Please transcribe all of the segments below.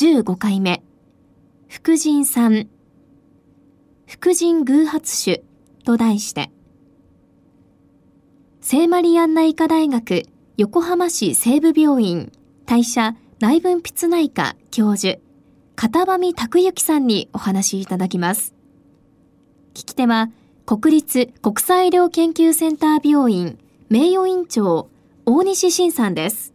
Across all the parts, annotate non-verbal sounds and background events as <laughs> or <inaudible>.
15回目。副腎さん。副腎偶発種と題して。聖マリアンナ医科大学横浜市西部病院代謝内分泌内科教授片上拓之さんにお話しいただきます。聞き手は国立国際医療研究センター病院名誉院長大西晋さんです。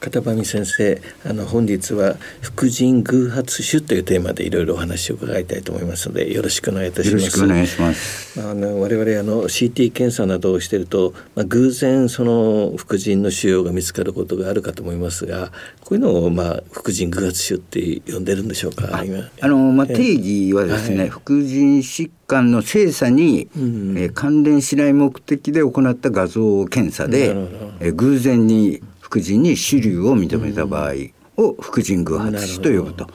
片上先生あの本日は副腎偶発種というテーマでいろいろお話を伺いたいと思いますのでよろしくお願いいたします。よろしくお願いします。あの我々あの CT 検査などをしていると、まあ、偶然その副腎の腫瘍が見つかることがあるかと思いますがこういうのをまあ副腎偶発種って呼んでるんでしょうか？あのまあ定義はですね、はい、副腎疾患の精査に、うん、えー、関連しない目的で行った画像検査で、えー、偶然に副腎に主流を認めた場合を副腎偶発種と呼ぶと。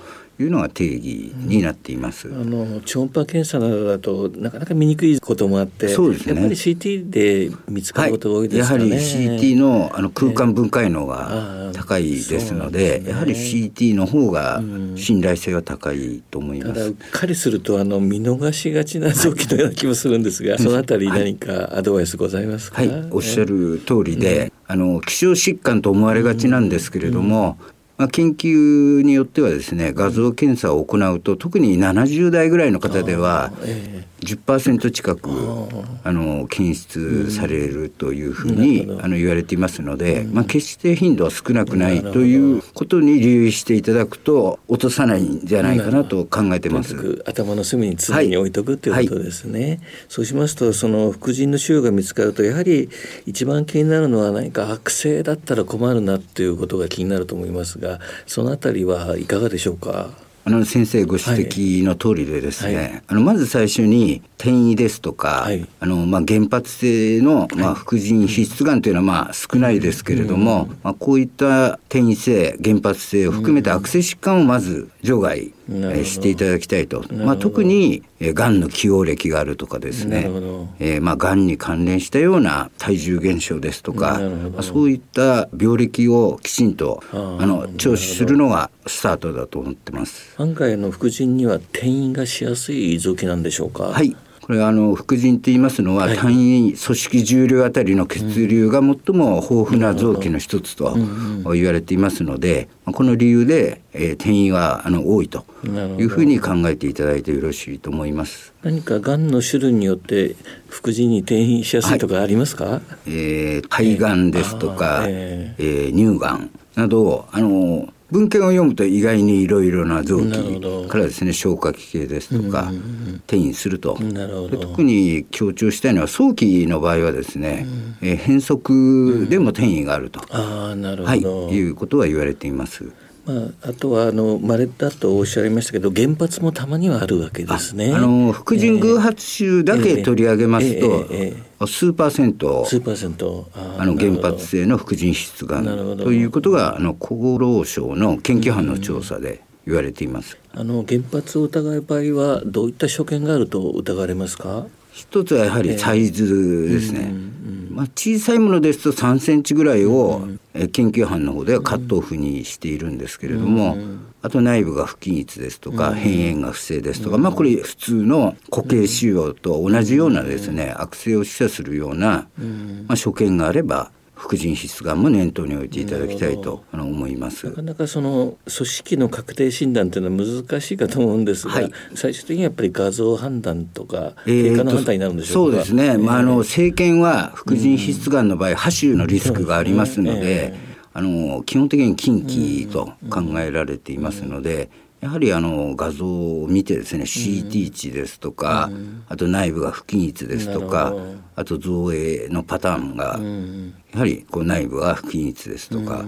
いうのが定義になっています。あの超音波検査などだとなかなか見にくいこともあって、そうですね。やっぱり CT で見つかることが多いですかね。はい、やはり CT のあの空間分解能が高いですので、ね、やはり CT の方が信頼性は高いと思います。ただうっかりするとあの見逃しがちな臓器のような気もするんですが、<laughs> そのあたり何かアドバイスございますか？はい、おっしゃる通りで、あの希少疾患と思われがちなんですけれども、まあ、研究によってはですね画像検査を行うと特に70代ぐらいの方では10%近くあの検出されるというふうにあの言われていますので、まあ、決して頻度は少なくないということに留意していただくと落とさないんじゃないかなと考えてます。頭の隅に常に置いとくということですね。はいはい、そうしますとその副腎の腫瘍が見つかるとやはり一番気になるのは何か悪性だったら困るなということが気になると思いますががそのあたりはいかがでしょうか？あの先生ご指摘の通りでですね、はい、あのまず最初に転移ですとか、はい、あのまあ、原発性の、まあ、副腎皮質がんというのはまあ少ないですけれども、まあ、こういった転移性原発性を含めた悪性疾患をまず除外えしていただきたいと、まあ、特に、えー、がんの起用歴があるとかですね、えー、まあ、がんに関連したような体重減少ですとか、まあ、そういった病歴をきちんとあの聴取するのがスタートだと思ってます。案外の副腎には転移がしやすい臓器なんでしょうか？はい。これあの副腎と言いますのは、単位組織重量あたりの血流が最も豊富な臓器の一つと言われていますので、この理由で、えー、転移はあの多いというふうに考えていただいてよろしいと思います。何かがんの種類によって副腎に転移しやすいとかありますか？はい、えー、肺がんですとか、えー、えー、乳がんなどあの文献を読むと意外にいろいろな臓器からですね消化器系ですとか転移すると。特に強調したいのは早期の場合はですね、うん、え変則でも転移があると、あなるほど。はい、いうことは言われています。まあ、あとはあの稀だとおっしゃいましたけど原発もたまにはあるわけですね。あの副腎偶発種だけ取り上げますと、えー、数パーセント数パーセントあの原発性の副腎質がんということがあの厚労省の研究班の調査で言われています。あの原発を疑う場合はどういった所見があると疑われますか？一つはやはりサイズですね。えーまあ、小さいものですと3センチぐらいを、え研究班の方ではカットオフにしているんですけれども、あと内部が不均一ですとか、変縁が不正ですとか、まあこれ普通の固形腫瘍と同じようなですね、悪性を示唆するような、まあ、所見があれば副腎皮質がんも念頭に置いていただきたいと思います。なかなかその組織の確定診断というのは難しいかと思うんですが、はい、最終的にやっぱり画像判断とか結果の判断になるんでしょうか、そうですね、まあ、あの政権は副腎皮質がんの場合播種のリスクがありますので、あの基本的に近畿と考えられていますので、やはりあの画像を見てですね CT 値ですとか、あと内部が不均一ですとかあと造影のパターンが、やはりこう内部が不均一ですとか、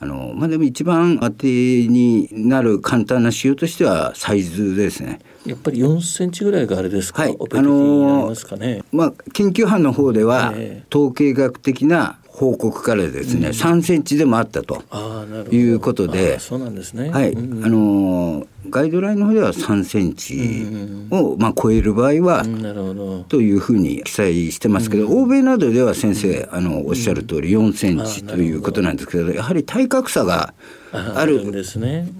あのまあでも一番当てになる簡単な仕様としてはサイズですね。やっぱり4センチぐらいがあれですか、はい、あのー、まあ研究班の方では、統計学的な報告からですね、うん、3センチでもあったということで、そうなんですね。はい、うん、あのガイドラインの方では3センチを、まあ、超える場合は、なるほど。というふうに記載してますけど、欧米などでは先生あのおっしゃる通り4センチということなんですけど、やはり体格差がある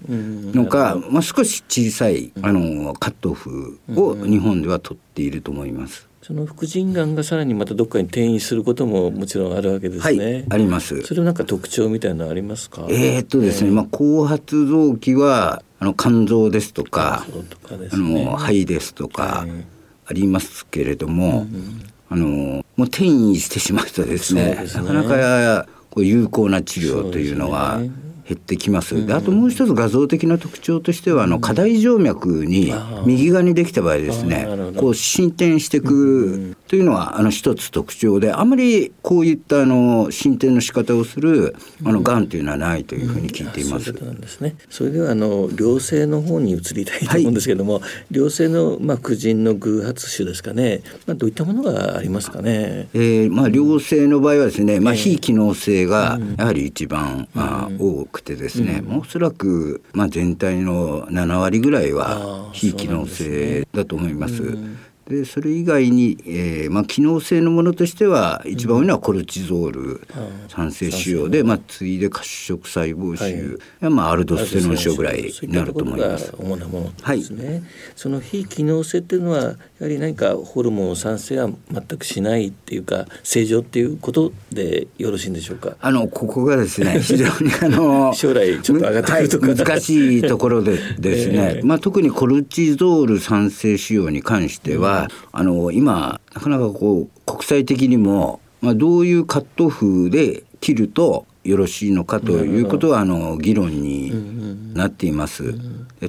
のか、まあ、少し小さいあのカットオフを日本では取っていると思います。その副腎がんがさらにまたどっかに転移することももちろんあるわけですね。はい、あります。それはなんか特徴みたいなのありますか？えー、っとですね、えー、まあ後発臓器はあの肝臓ですとか、とかね、あの肺ですとか、ありますけれども、うんうん、あのもう転移してしまうとですね、すねなかなかこう有効な治療というのは。減ってきます。であともう一つ画像的な特徴としてはあの過大静脈に右側にできた場合ですねこう進展していくというのはあの一つ特徴であまりこういったあの進展の仕方をするあのがんというのはないというふうに聞いています。うんうん、そうなんですね。それではあの良性の方に移りたいと思うんですけれども、はい、良性のまあ婦人の偶発種ですかね。まあどういったものがありますかね？えー、まあ良性の場合はですね、まあ非機能性がやはり一番、まあ多くてですね、うん、おそらくまあ全体の7割ぐらいは非機能性だと思います。でそれ以外に、えーまあ、機能性のものとしては一番多いのはコルチゾール酸性腫瘍で、まあ、次いで褐色細胞腫はい、まあ、アルドステロン症ぐらいになると思います。主なものですね、はい、その非機能性っていうのはやはり何かホルモン酸性は全くしないっていうか正常っていうことでよろしいんでしょうか？あのここがですね <laughs> 非常にあの <laughs> 将来ちょっと上がってくるとか、はい、難しいところでですね、<laughs> えー、まあ、特にコルチゾール酸性腫瘍に関しては、あの今なかなかこう国際的にも、まあ、どういうカット風で切るとよろしいのかということはあの議論になっています。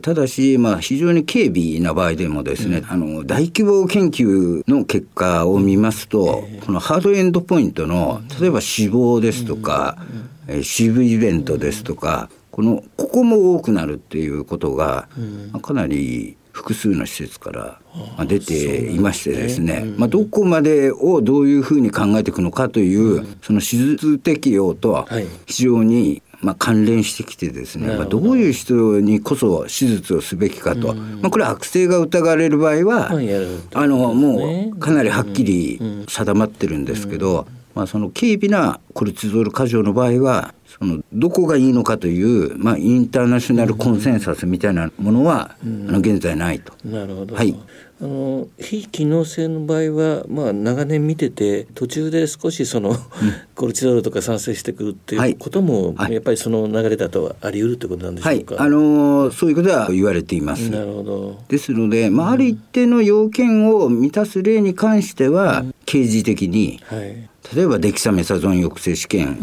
ただし、まあ、非常に軽微な場合でもですね、あの大規模研究の結果を見ますと、このハードエンドポイントの例えば死亡ですとか、え CV イベントですとかこのここも多くなるっていうことが、かなり複数の施設から出ていましてですね、ね。まあ、どこまでをどういうふうに考えていくのかという、うん、その手術適用とは非常にまあ、関連してきてですね、まあ、どういう人にこそ手術をすべきかと、まあ、これは悪性が疑われる場合は、あのもうかなりはっきり定まってるんですけど、まあ、その軽微なコルチゾール過剰の場合はそのどこがいいのかという、まあ、インターナショナルコンセンサスみたいなものは、うん、あの現在ないと。なるほど、はい。あの非機能性の場合は、まあ、長年見てて途中で少しその、うん、コルチゾールとか産生してくるっていうことも、はい、やっぱりその流れだとあり得るってことなんでしょうか、はい、あのそういうことは言われています。なるほど。ですので、まあ、ある一定の要件を満たす例に関しては、うん、刑事的に、はい例えばデキサメサゾン抑制試験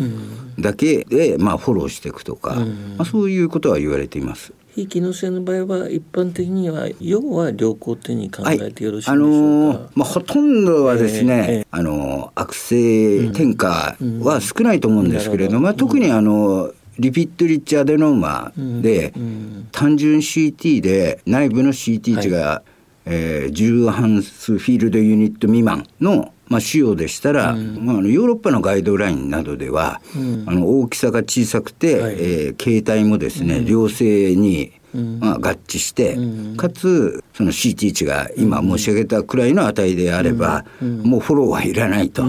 だけで、まあ、フォローしていくとか、まあ、そういうことは言われています。非機能性の場合は一般的には要は良好ってに考えてよろしいでしょうか、はい、あのー、まあ、ほとんどはですね、えーえー、あのー、悪性転化は少ないと思うんですけれども、うん、まあ、特にあのリピットリッチアデノーマで、単純 CT で内部の CT 値が、はい。えー、重ハンスフィールドユニット未満のまあ、仕様でしたら、うん、まあ、ヨーロッパのガイドラインなどでは、うん、あの大きさが小さくて、はい、えー、形態もですね、良性に、まあ、合致して、かつその CT 値が今申し上げたくらいの値であれば、もうフォローはいらないと、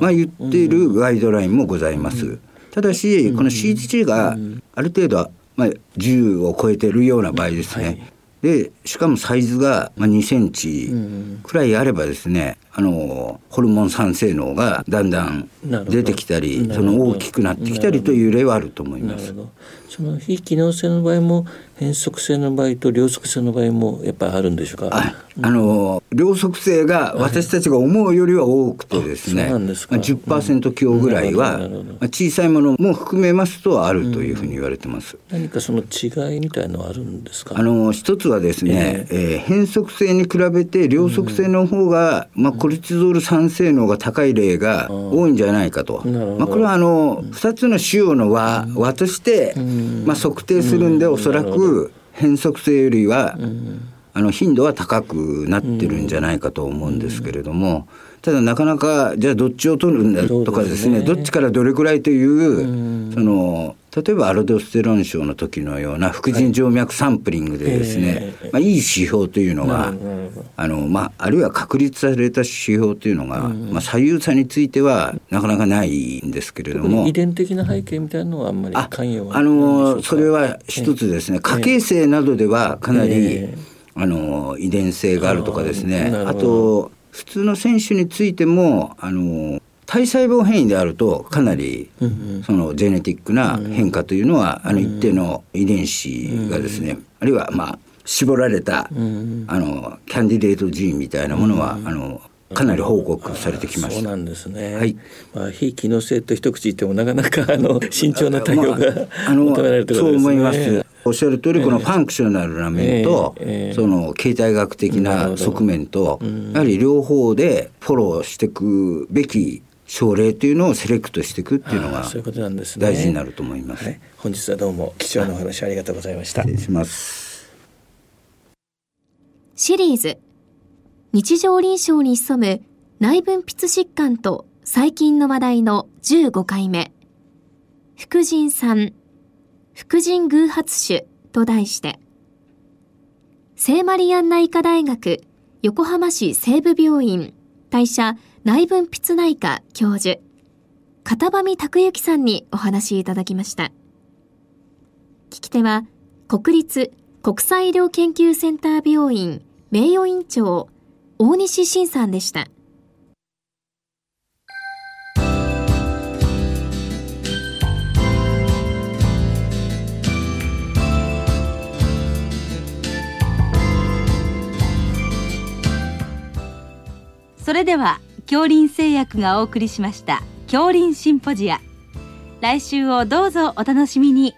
まあ、言っているガイドラインもございます。ただしこの CT 値がある程度、まあ、10を超えてるような場合ですね、はい。でしかもサイズが2センチくらいあればですね、あのホルモン酸性能がだんだん出てきたりその大きくなってきたりという例はあると思います。その非機能性の場合も変則性の場合と両側性の場合もやっぱりあるんでしょうか？ああの両側性が私たちが思うよりは多くてですね、はい、まあ、10%強ぐらいは、小さいものも含めますとあるというふうに言われてます。何かその違いみたいのはあるんですか？あの一つはですね、えー、えー、変則性に比べて両側性の方が、まあコルチゾール酸性能が高い例が多いんじゃないかと。まあ、これはあの2つの腫瘍の和和として、まあ、測定するんでおそらく変則性よりはあの頻度は高くなってるんじゃないかと思うんですけれども。ただなかなかじゃあどっちを取るんだとかですね、ね、どっちからどれくらいという、その例えばアルドステロン症の時のような副腎静脈サンプリングでですね、はい。まあ、いい指標というのがあの、まあ、あるいは確立された指標というのが、まあ、左右差についてはなかなかないんですけれども。遺伝的な背景みたいなのはあんまり関与はあのそれは一つですね。家系性などではかなり、あの遺伝性があるとかですね。あと普通の選手についてもあの体細胞変異であるとかなりそのジェネティックな変化というのはあの一定の遺伝子がですねあるいはまあ絞られたあのキャンディデートジーンみたいなものはあのかなり報告されてきました。そうなんですね。はい。まあ非機能性と一口言ってもなかなかあの慎重な対応が、まあ、求められてる、ね、そう思います。おっしゃる通りこのファンクショナルな面と、その経済学的な側面と、やはり両方でフォローしていくべき症例というのをセレクトしていくっていうのが大事になると思います。はい、本日はどうも貴重なお話ありがとうございました。失礼します。シリーズ日常臨床に潜む内分泌疾患と最近の話題の15回目。副腎酸副腎偶発種と題して聖マリアンナ医科大学横浜市西部病院代謝内分泌内科教授片上拓之さんにお話いただきました。聞き手は国立国際医療研究センター病院名誉院長大西晋さんでした。それでは恐林製薬がお送りしました恐林シンポジア来週をどうぞお楽しみに